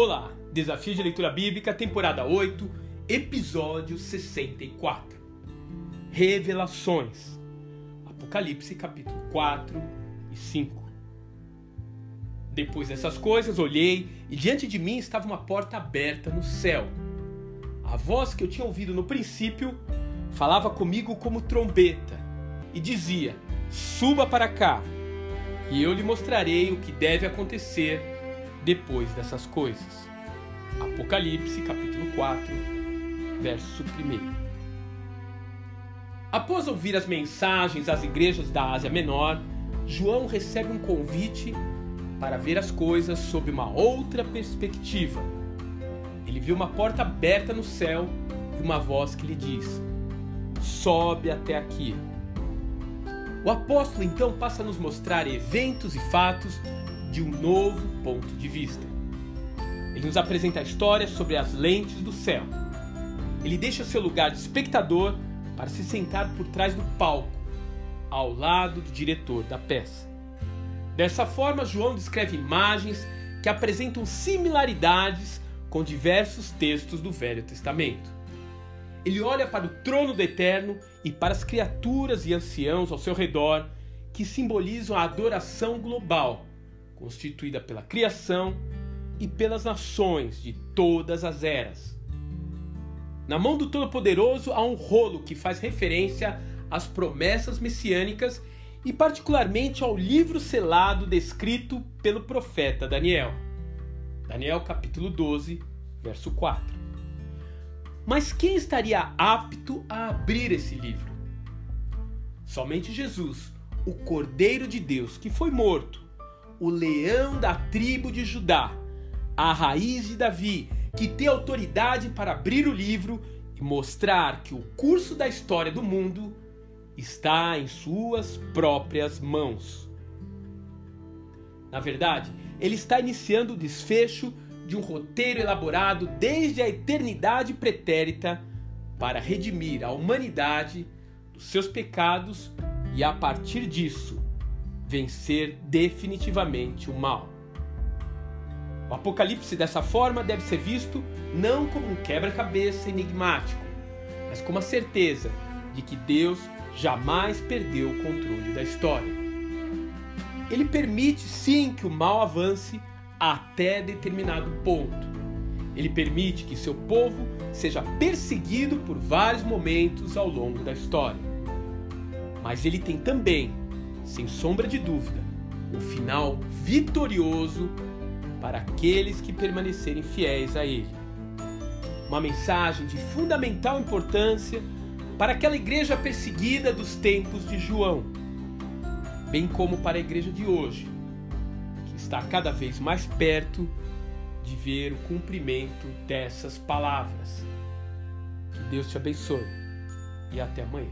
Olá, Desafio de Leitura Bíblica, temporada 8, episódio 64. Revelações. Apocalipse, capítulo 4 e 5. Depois dessas coisas, olhei e diante de mim estava uma porta aberta no céu. A voz que eu tinha ouvido no princípio falava comigo como trombeta e dizia: Suba para cá, e eu lhe mostrarei o que deve acontecer depois dessas coisas. Apocalipse, capítulo 4, verso 1. Após ouvir as mensagens às igrejas da Ásia Menor, João recebe um convite para ver as coisas sob uma outra perspectiva. Ele viu uma porta aberta no céu e uma voz que lhe diz: Sobe até aqui. O apóstolo então passa a nos mostrar eventos e fatos de um novo ponto de vista. Ele nos apresenta a história sobre as lentes do céu. Ele deixa seu lugar de espectador para se sentar por trás do palco, ao lado do diretor da peça. Dessa forma, João descreve imagens que apresentam similaridades com diversos textos do Velho Testamento. Ele olha para o trono do Eterno e para as criaturas e anciãos ao seu redor, que simbolizam a adoração global, constituída pela criação e pelas nações de todas as eras. Na mão do Todo-Poderoso há um rolo que faz referência às promessas messiânicas e, particularmente, ao livro selado descrito pelo profeta Daniel. Daniel capítulo 12, verso 4. Mas quem estaria apto a abrir esse livro? Somente Jesus, o Cordeiro de Deus que foi morto, o leão da tribo de Judá, a raiz de Davi, que tem autoridade para abrir o livro e mostrar que o curso da história do mundo está em suas próprias mãos. Na verdade, ele está iniciando o desfecho de um roteiro elaborado desde a eternidade pretérita para redimir a humanidade dos seus pecados e, a partir disso, vencer definitivamente o mal. O Apocalipse, dessa forma, deve ser visto não como um quebra-cabeça enigmático, mas como a certeza de que Deus jamais perdeu o controle da história. Ele permite sim que o mal avance até determinado ponto. Ele permite que seu povo seja perseguido por vários momentos ao longo da história. Mas ele tem também, sem sombra de dúvida, um final vitorioso para aqueles que permanecerem fiéis a ele. Uma mensagem de fundamental importância para aquela igreja perseguida dos tempos de João, bem como para a igreja de hoje, está cada vez mais perto de ver o cumprimento dessas palavras. Que Deus te abençoe e até amanhã.